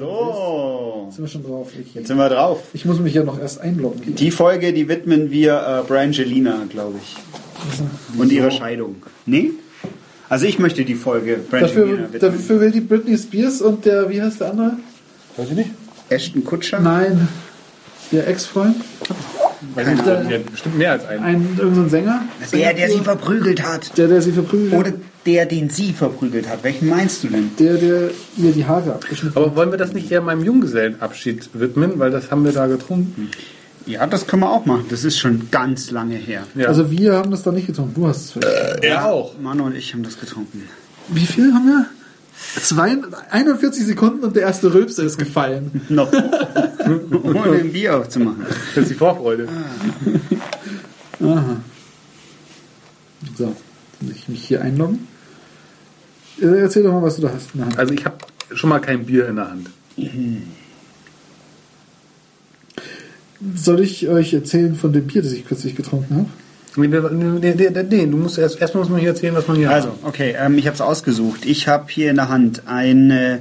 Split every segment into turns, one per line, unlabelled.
So,
Jetzt sind wir schon drauf. Ich,
jetzt sind wir drauf.
ich muss mich ja noch erst einloggen.
Die Folge, die widmen wir äh, Brangelina, glaube ich. Und ihrer Scheidung. Nee? Also ich möchte die Folge
Dafür,
Brangelina widmen.
dafür will die Britney Spears und der, wie heißt der andere?
Weiß ich nicht.
Ashton Kutscher?
Nein, der Ex-Freund.
Weiß ich nicht.
Der-
Die hat bestimmt mehr als einen.
Ein irgendein so ein Sänger.
Der, der sie verprügelt hat.
Der, der sie verprügelt
Oder
hat.
der, den sie verprügelt hat. Welchen meinst du denn?
Der, der ihr die Haare abgeschnitten
Aber wollen wir das nicht eher meinem Junggesellenabschied widmen, weil das haben wir da getrunken.
Ja, das können wir auch machen. Das ist schon ganz lange her.
Ja.
Also wir haben das da nicht getrunken. Du hast es vielleicht.
er auch.
Manu und ich haben das getrunken.
Wie viel haben wir? Zwei, 41 Sekunden und der erste Rülpser ist gefallen.
Noch. Ohne ein Bier aufzumachen.
Das ist die Vorfreude.
Aha. So, muss ich mich hier einloggen? Äh, Erzähl doch mal, was du da hast in der Hand.
Also ich habe schon mal kein Bier in der Hand.
Soll ich euch erzählen von dem Bier, das ich kürzlich getrunken habe?
Nee, wir- nee, nee, nee, nee, du musst erst erstmal muss man hier erzählen, was man hier
Also,
hat.
okay, ähm, ich habe es ausgesucht. Ich habe hier in der Hand eine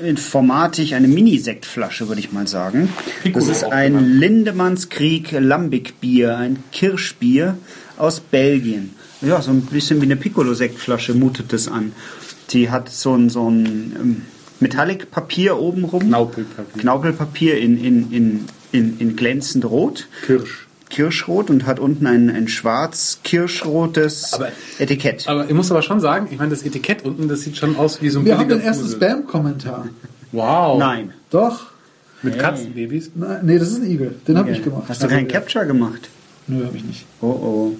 informatisch eine Mini-Sektflasche, würde ich mal sagen.
Piccolo
das ist ein
genannt.
Lindemanns-Krieg Lambic-Bier, ein Kirschbier aus Belgien. Ja, so ein bisschen wie eine Piccolo-Sektflasche mutet das an. Die hat so ein, so ein ähm, Metallic-Papier obenrum.
Knaupelpapier.
Knaupelpapier in, in, in, in, in glänzend rot.
Kirsch.
Kirschrot und hat unten ein, ein schwarz-kirschrotes Etikett.
Aber ich muss aber schon sagen, ich meine, das Etikett unten, das sieht schon aus wie so ein
Wir haben den ersten. Spam-Kommentar.
Wow.
Nein.
Doch.
Mit Katzenbabys.
Nein, nee, das ist ein Igel. Den habe ich gemacht.
Hast du keinen Capture gemacht?
Nö, habe ich nicht.
Oh oh.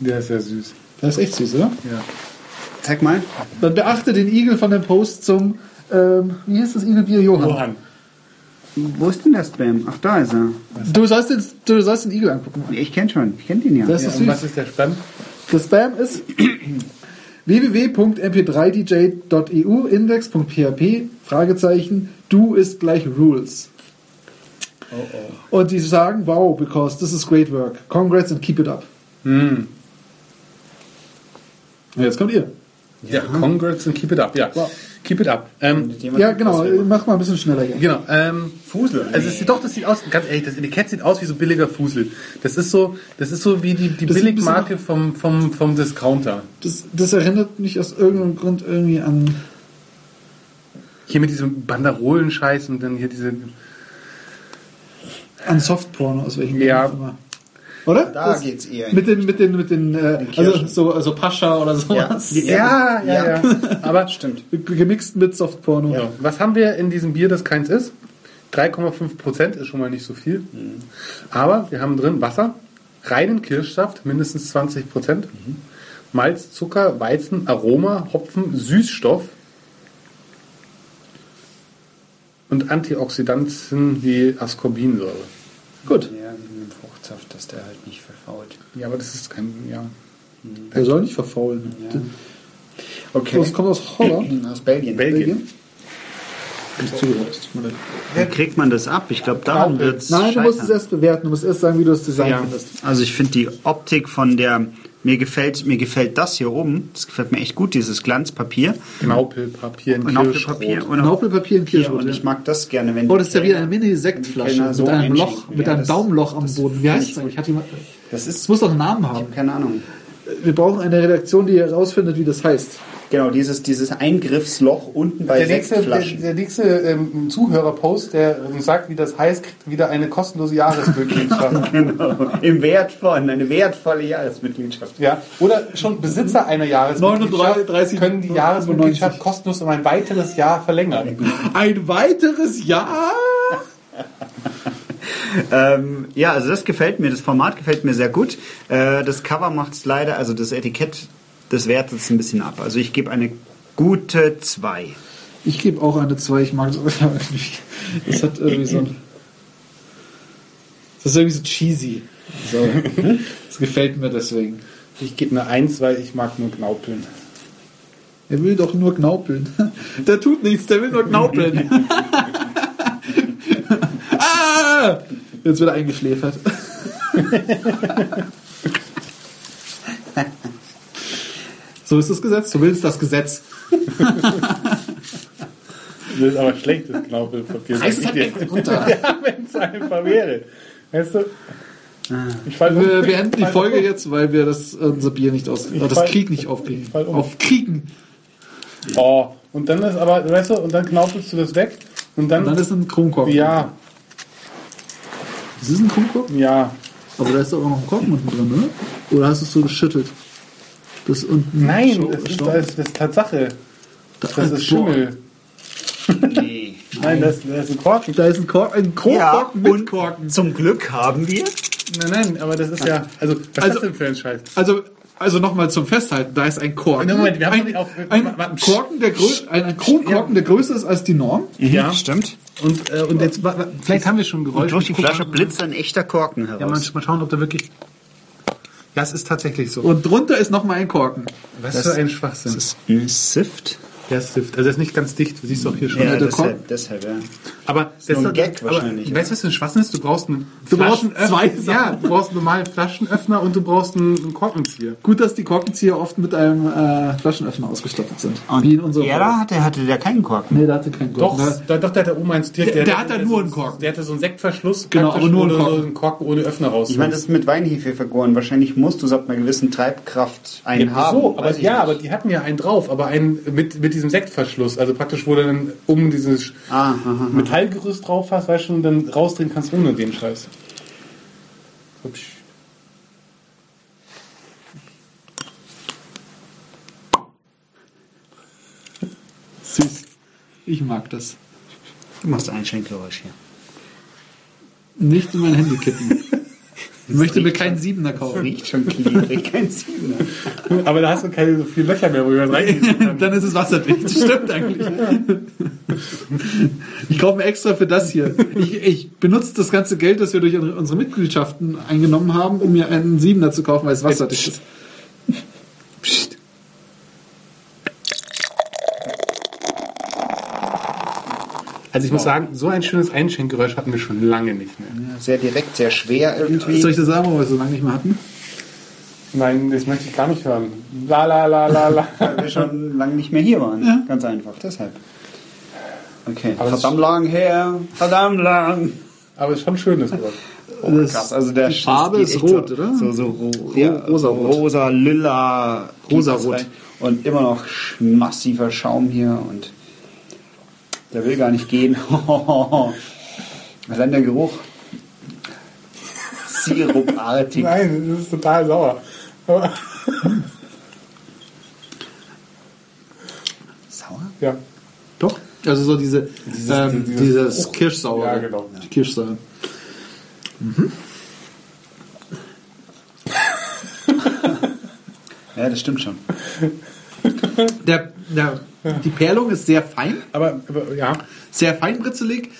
Der ist ja süß.
Das ist echt süß, oder?
Ja.
Zeig mal.
Dann beachte den Igel von dem Post zum, ähm, wie heißt das Igelbier? Johann.
Johann.
Wo ist denn der Spam? Ach, da ist er.
Du sollst, den, du sollst den Igel angucken.
Ich kenne schon. Ich kenne den ja.
Das
Ja,
ist
und
süß.
was ist der Spam?
Das Spam ist www.mp3dj.eu index.php Fragezeichen du ist gleich rules. Und die sagen, wow, because this is great work. Congrats and keep it up.
Hm.
Jetzt kommt ihr.
Ja, congrats and keep it up. Ja,
Wow.
keep it up. Ähm,
Ja, genau. Mach mal ein bisschen schneller hier.
genau. Ähm, Fusel. Also es sieht doch, das sieht aus, ganz ehrlich, das Etikett sieht aus wie so billiger Fusel. Das ist so, das ist so wie die, die
Das
Billigmarke vom, vom, vom Discounter.
Das, das erinnert mich aus irgendeinem Grund irgendwie an.
Hier mit diesem Banderolen-Scheiß und dann hier diese.
an Softporno aus welchem
Ja.
Grund immer. Oder?
Da
Das-
geht's eher.
Mit den, mit den, mit den, äh, also
Kirschen.
so, also Pascha oder sowas.
Ja, ja, ja. Aber
Stimmt.
Gemixt mit Softporno.
Ja. Was haben wir in diesem Bier, das keins ist? 3,5 Prozent ist schon mal nicht so viel. Aber wir haben drin Wasser, reinen Kirschsaft, mindestens 20 Prozent, Malz, Zucker, Weizen, Aroma, Hopfen, Süßstoff und Antioxidantien wie Ascorbinsäure.
Gut.
Ja, dem Fruchtsaft, dass der halt nicht verfault.
Ja, aber das ist kein, ja.
Der soll nicht verfaulen.
Ja. Okay.
Das kommt aus Holland.
Aus Belgien.
Belgien.
Nicht zugehört.
Wie kriegt man das ab? Ich glaube,
Knaupel.
wird es
Nein, du musst es erst bewerten. Du musst erst sagen, wie du das Design
Ja.
findest.
Also ich finde die Optik von der... Mir gefällt, mir gefällt das hier oben. Das gefällt mir echt gut, dieses Glanzpapier.
Knaupelpapier in
Knaupelpapier
Kirschrot.
und auch
Naupelpapier und
hier.
Kirschrot.
Und
ja.
ich mag das gerne, wenn
Oh, das ist ja wie eine Mini-Sektflasche
so
mit einem. Loch, mit
Ja,
einem
das-
Daumenloch am
das
Boden. Wie heißt
ich
das eigentlich? Hat jemand,
Das
das
ist...
muss doch einen Namen haben.
Keine Ahnung.
Wir brauchen eine Redaktion, die herausfindet, wie das heißt.
Genau, dieses, dieses Eingriffsloch unten bei
Der nächste, der, der nächste ähm, Zuhörerpost, der uns sagt, wie das heißt, kriegt wieder eine kostenlose Jahresmitgliedschaft.
Genau. Im Wert von, eine wertvolle Jahresmitgliedschaft.
ja. Oder schon Besitzer einer Jahresmitgliedschaft
39,
können die
95.
Jahresmitgliedschaft kostenlos um ein weiteres Jahr verlängern.
Ein weiteres Jahr?
Ähm, ja, also das gefällt mir, das Format gefällt mir sehr gut. Äh, das Cover macht es leider, also das Etikett, das wertet es ein bisschen ab. Also ich gebe eine gute 2.
Ich gebe auch eine 2. Ich mag das irgendwie. Das hat irgendwie so ein. Das ist irgendwie so cheesy. So. Das gefällt mir deswegen.
Ich gebe eine 1, weil ich mag nur Knaupeln.
Er will doch nur knaupeln. Der tut nichts, der will nur knaupeln. ah! Jetzt wird er eingeschläfert. So ist das Gesetz. Du willst das Gesetz.
Das ist aber schlechtes Knaupelpapier.
Reiß es halt runter.
Ja, wenn es einfach wäre. Weißt du? Ich fall um.
Wir beenden die Folge
um.
jetzt, weil wir das unser Bier nicht aus,
Ich
das
fall-
Krieg nicht aufkriegen.
um.
Aufkriegen.
Oh, und dann ist aber, weißt du, und dann knaupelst du das weg. Und dann,
Und dann ist ein Kronkorken.
ja,
Das ist ein Kronkorken?
ja.
Aber da ist doch auch noch ein Korken unten drin, oder? Oder hast du es so geschüttelt? Das unten.
Nein,
so-
das ist, das ist, das ist Tatsache.
da,
Das ist Schimmel.
Nee.
Nein, das, das ist ein Korken.
Da ist ein, Kork, ein Kronkorken
und
mit Korken.
Zum Glück haben wir.
Nein, nein, aber das ist ja, also, was ist
Also-
das denn für ein Scheiß?
Also, also nochmal zum Festhalten, da ist ein Korken.
Moment, wir haben
ein,
auf-
ein
warte,
Korken, der grö- ein, ein Kronkorken, der größer ist als die Norm.
Ja,
Stimmt.
und, äh, und jetzt, vielleicht haben wir schon Geräusche.
Und durch die Flasche blitzt ein echter Korken
Ja, mal,
heraus.
mal schauen, ob da wirklich. Ja, es ist tatsächlich so.
Und drunter ist nochmal ein Korken.
Was für ein Schwachsinn.
das ist ein Sift.
Der ist Stift. Also, er ist nicht ganz dicht. Du siehst doch hier schon.
Ja, der
deshalb, deshalb, ja.
Aber
nur ein
das-
Gag
aber
wahrscheinlich,
Weißt du, was für ein Schwachsinn ist? Du brauchst einen
Du brauchst zwei
Ja,
Sachen.
du brauchst einen normalen Flaschenöffner und du brauchst einen, einen Korkenzieher.
Gut, dass die Korkenzieher oft mit einem äh, Flaschenöffner ausgestattet sind.
Und
Wie in unserem
er da hatte, hatte der keinen Korken.
Nee, da hatte keinen
Doch,
Korken.
da, doch, der hat da oben eins direkt.
Der- der
hatte
hat da nur einen Korken.
Der hatte so einen Sektverschluss,
Genau, aber nur einen
du
Korken.
so einen Korken ohne Öffner raus.
Ich meine, das ist mit Weinhefe vergoren. Wahrscheinlich musst du es ab einer gewissen Treibkraft einen
ja,
haben.
so, aber ja,
nicht.
aber die hatten ja einen drauf, aber einen mit, mit diesem Sektverschluss. Also praktisch, wo du dann um dieses
Ah, aha, aha.
Metallgerüst drauf hast, weißt du, und dann rausdrehen kannst ohne den Scheiß. Hübsch.
Süß. Ich mag das.
Du machst ein Schenkgeräusch hier.
Nicht in mein Handy kippen. Ich möchte mir keinen Siebener kaufen.
Riecht schon klebrig, kein Siebener.
Aber da hast du keine so viele Löcher mehr, wo man reingehen kann.
Dann ist es wasserdicht. Stimmt eigentlich. Ich kaufe mir extra für das hier. Ich, ich benutze das ganze Geld, das wir durch unsere Mitgliedschaften eingenommen haben, um mir einen Siebener zu kaufen, weil es wasserdicht ist.
Also ich muss sagen, so ein schönes Einschenkgeräusch hatten wir schon lange nicht mehr.
Ja, Sehr direkt, sehr schwer irgendwie.
Soll ich das sagen, weil wir es so lange nicht mehr hatten?
Nein, das möchte ich gar nicht hören. La la la la la.
weil wir schon lange nicht mehr hier waren.
Ja.
Ganz einfach, deshalb. Okay,
Aber es-
verdammt lang her, verdammt lang.
Aber es ist schon schön, das Wort.
Oh,
Das-
krass, also der
die Farbe ist rot,
so,
oder?
So, so ro ja,
rosarot.
rosa, lila,
Rosarot.
geht das rein. Und immer noch massiver Schaum hier und der will gar nicht gehen. Allein der Geruch. Sirupartig.
Nein, das ist total sauer.
Sauer?
ja.
Doch. Also so diese,
Dieses-
ähm,
dieses-
dieses Kirschsauer.
Ja, genau.
Die Kirschsauer.
Ja, das stimmt schon.
Der, der, die Perlung ist sehr fein,
Aber, aber ja,
sehr feinbritzelig,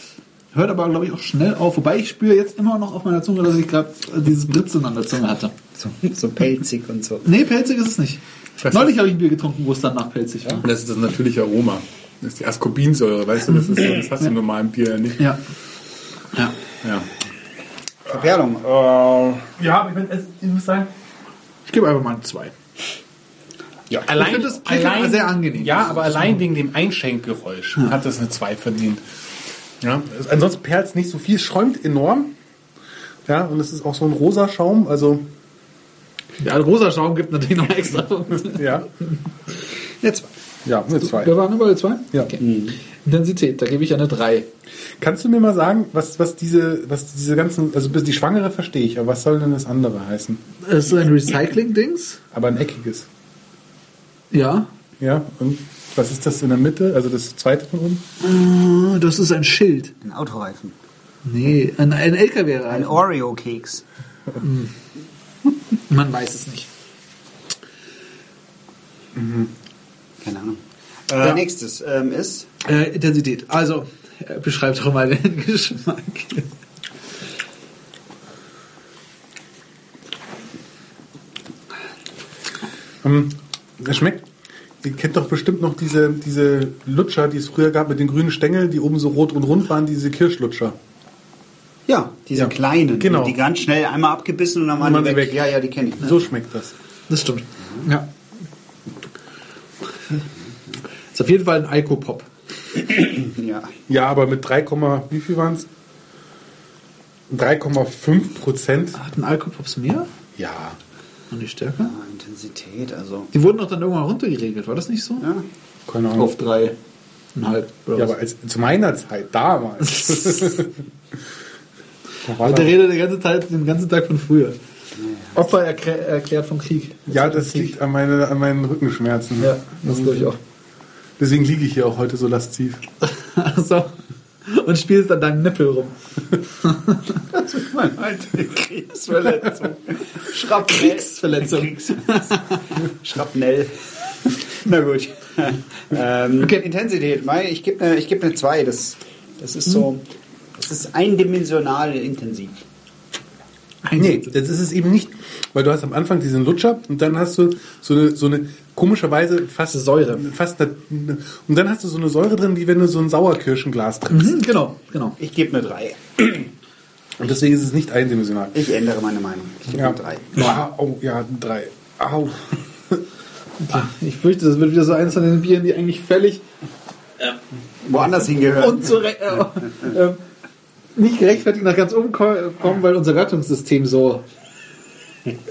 hört aber, glaube ich, auch schnell auf. Wobei ich spüre jetzt immer noch auf meiner Zunge, dass ich gerade dieses Britzen an der Zunge hatte.
So, so pelzig und so.
Nee, pelzig ist es nicht.
Was
Neulich habe ich ein Bier getrunken, wo es danach pelzig war.
das ist das natürliche Aroma. Das ist die Ascorbinsäure, weißt du, das, ist so, das hast du im normalen Bier ja nicht.
Ja. Ja.
Ja.
Verperlung.
Ja, aber ich, mein, ich muss sagen,
Ich gebe einfach mal ein 2.
ja.
allein,
Ich finde das Bier sehr angenehm.
Ja, aber allein wegen dem Einschenkgeräusch hat das eine 2 verdient. Ja, ansonsten perlt es nicht so viel, schäumt enorm. Ja, und es ist auch so ein rosa Schaum, also
Ja, ein rosa Schaum gibt natürlich noch extra.
ja.
Jetzt.
Ja, eine 2.
Wir waren überall 2?
Ja.
Okay. Intensität, da gebe ich eine 3.
Kannst du mir mal sagen, was, was diese, was diese ganzen, also bis die Schwangere verstehe ich, aber was soll denn das andere heißen?
Es ist ein Recycling-Dings.
Aber ein eckiges.
Ja.
Ja, und was ist das in der Mitte? Also das zweite von oben?
Ah, Das ist ein Schild.
Ein Autoreifen.
Nee, ein, ein
Ein
LKW-Reifen.
Oreo-Keks.
Man weiß es nicht.
Keine Ahnung. Äh,
Ja.
Nächstes ähm, ist
Äh, Intensität. Also, äh, beschreibt doch mal den Geschmack.
Das schmeckt. Ihr kennt doch bestimmt noch diese, diese Lutscher, die es früher gab mit den grünen Stängeln, die oben so rot und rund waren, diese Kirschlutscher.
ja diese
Ja.
kleinen,
Genau.
die ganz schnell einmal abgebissen und dann waren
Und
die weg.
weg.
Ja, ja, die kenne ich.
So schmeckt das.
Das stimmt. Ja. Ist auf jeden Fall ein Alkopop.
Ja.
Ja, aber mit 3, wie viel waren es? 3,5 Prozent.
Hat ein Alkopops mehr?
Ja.
Und die stärker?
Ah, Intensität, also.
Die wurden doch dann irgendwann runtergeregelt, war das nicht so?
Ja.
Keine Ahnung.
Auf drei. Einhalb.
Ja, aber als, zu meiner Zeit, damals. da war
der
das,
redet die ganze Zeit, den ganzen Tag von früher. Opfer erklä erklärt vom Krieg.
ja, das liegt an, meine, an meinen Rückenschmerzen.
Ja, das glaube ich auch.
Deswegen liege ich hier auch heute so lasziv.
so. Und spielst an deinem Nippel rum.
Das ist meine alte Kriegsverletzung. Schrapnell.
Kriegsverletzung.
Kriegs Schrapnell. Na gut. Ähm,
Okay.
Intensität. Ich gebe eine geb ne 2. Das, das ist so. Das ist eindimensional intensiv.
Nee, das ist es eben nicht. Weil du hast am Anfang diesen Lutscher und dann hast du so eine, so eine komischerweise fast
Säure.
Fast eine, und dann hast du so eine Säure drin, wie wenn du so ein Sauerkirschenglas trinkst.
Mhm, genau, genau.
Ich gebe eine 3.
Und deswegen ist es nicht eindimensional.
Ich ändere meine Meinung. Ich gebe
Ja.
eine 3.
Ah, oh, ja, drei. Au.
Ich fürchte, das wird wieder so eins von den Bieren, die eigentlich völlig
Woanders hingehört.
unzurecht, äh, äh, nicht gerechtfertigt nach ganz oben ko- kommen, weil unser Gattungssystem so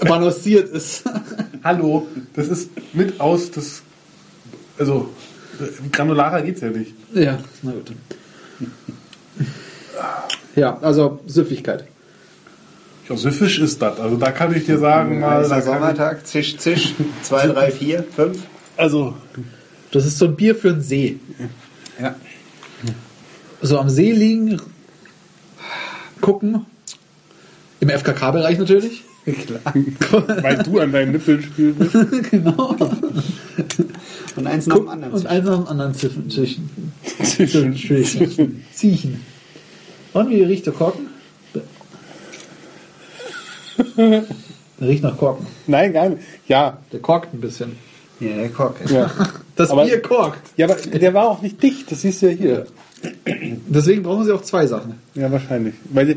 balanciert ist.
Hallo, das ist mit aus das. Also, granularer geht's ja nicht.
Ja, na gut. Ja, also Süffigkeit.
Ja, süffisch ist das. Also, da kann ich dir sagen, mal. Ich,
Sommertag, zisch, zisch. 2, 3, 4, 5.
also,
Das ist so ein Bier für den See.
Ja.
So am See liegen, gucken. Im FKK-Bereich natürlich.
weil du an deinen Nippeln spielst.
genau.
Und eins nach dem anderen.
Und eins nach dem anderen zwischen. zwischen. zwischen. Ziechen. Und wie riecht der Korken? Der riecht nach Korken.
Nein, gar nicht. Ja,
Der korkt ein bisschen.
Ja, der Kork.
ja.
Das
Aber-
Bier korkt.
Ja, aber der war auch nicht dicht. Das siehst du ja hier.
Deswegen brauchen sie auch zwei Sachen.
Ja, wahrscheinlich. Weil die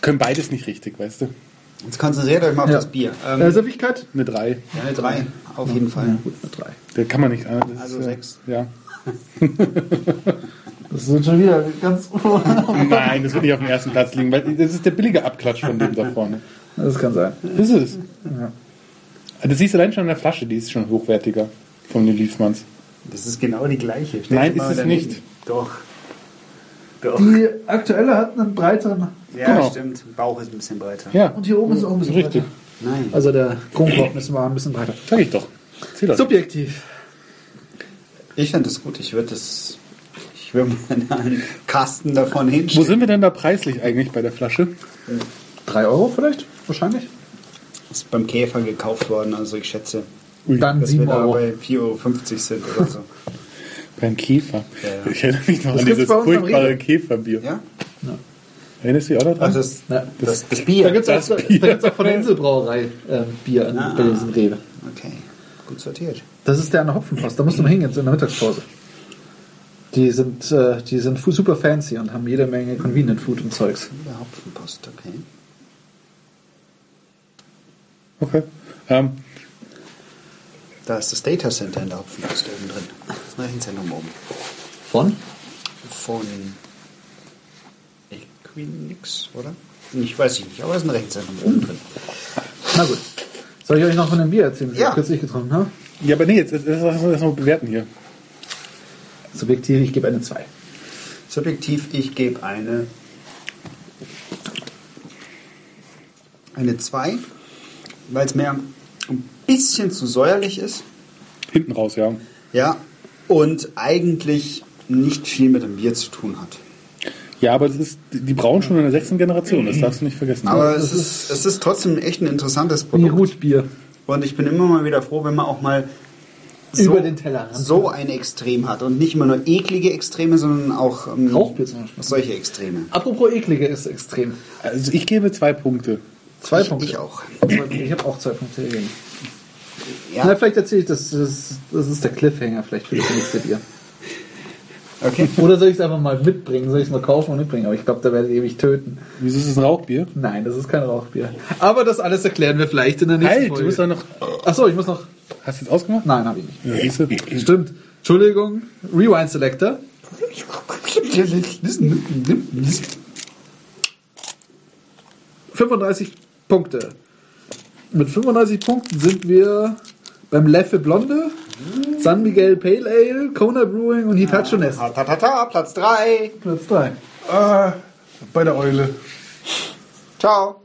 können beides nicht richtig, weißt du?
Jetzt konzentriert euch mal auf
Ja.
das Bier. Ähm,
Äh, Süffigkeit?
Eine 3.
ja, eine 3. Auf jeden Fall.
Ja, gut, eine drei.
Der kann man nicht. das ist,
Also
äh,
sechs.
Ja.
Das sind schon wieder ganz.
Nein, das wird nicht auf dem ersten Platz liegen, weil das ist der billige Abklatsch von dem da vorne.
Das kann sein.
Das ist es. Das siehst du allein schon an der Flasche, die ist schon hochwertiger von den Liefmanns.
Das ist genau die gleiche. Stell
Nein, ist es
daneben.
nicht.
Doch. Doch.
Die aktuelle hat einen breiteren.
Ja,
Genau.
stimmt. Bauch ist ein bisschen breiter.
Ja,
Und hier oben ist auch ein bisschen
richtig.
breiter.
Nein.
Also der Kronkorken ist mal ein bisschen breiter.
Sag ich doch.
Subjektiv.
Ich finde das gut. Ich würde das. Ich würde mal einen Kasten davon
Wo
hinstellen.
sind wir denn da preislich eigentlich bei der Flasche?
Drei Euro vielleicht? Wahrscheinlich.
Ist beim Käfer gekauft worden. Also ich schätze,
Dann
dass wir
sieben
da
Euro.
bei 4,50 Euro sind oder so.
Beim Käfer.
Ja.
Ich erinnere mich noch
Das
an dieses
bei uns am
furchtbare. Käferbier.
Ja?
Erinnerst du dich auch daran?
Also das,
Ja.
das, das
Da
Bier.
gibt es
Das
auch, da auch von der Inselbrauerei ähm, Bier in,
Ah.
bei diesem Rewe.
Okay. Gut sortiert.
Das ist der an der Hopfenpost. Da musst du mal hingehen, so in der Mittagspause. Die sind, äh, die sind super fancy und haben jede Menge Convenient Food und Zeugs.
Der Hopfenpost, okay.
okay. Ähm,
Da ist das Data Center in der Hopfenpost oben drin. Das Rechenzentrum oben.
Von?
Von Equinix, oder? Ich weiß nicht, aber da ist ein Rechenzentrum oben drin.
Na gut. Soll ich euch noch von dem Bier erzählen, das
Ja.
ich kürzlich getrunken habe?
ja, aber nee, jetzt, lass uns das noch bewerten hier.
Subjektiv, ich gebe eine 2.
Subjektiv, ich gebe eine eine 2, weil es mir ein bisschen zu säuerlich ist.
Hinten raus, ja.
Ja. Und eigentlich nicht viel mit dem Bier zu tun hat.
Ja, aber das ist, die brauen schon in der sechsten Generation, das darfst du nicht vergessen.
Aber es ist, es ist trotzdem echt ein interessantes Produkt.
Beirut-Bier.
Und ich bin immer mal wieder froh, wenn man auch mal
Über den
so ein Extrem hat. Und nicht immer nur eklige Extreme, sondern auch ähm,
Rauchbier zum Beispiel.
solche Extreme.
Apropos eklige ist extrem.
also ich gebe zwei Punkte.
Zwei
ich,
Punkte.
Ich auch.
Zwei Punkte. Ich habe auch zwei Punkte gegeben.
Ja.
Na, vielleicht erzähle ich das, das. Das ist der Cliffhanger vielleicht für das nächste Bier.
Okay.
Oder soll ich es einfach mal mitbringen? Soll ich es mal kaufen und mitbringen? Aber ich glaube, da werdet ihr mich töten.
Wieso ist es ein Rauchbier?
Nein, das ist kein Rauchbier. Aber das alles erklären wir vielleicht in der nächsten
Halt, du
Folge.
musst doch noch.
Achso, ich muss noch.
Hast du jetzt ausgemacht?
Nein, habe ich nicht.
Ja, du?
Stimmt. Entschuldigung, Rewind Selector. 35 Punkte. Mit 35 Punkten sind wir beim Leffe Blonde, San Miguel Pale Ale, Kona Brewing und Hitachi Nest.
Ta, ta, ta, Platz 3.
Platz 3.
Ah, bei der Eule.
Ciao.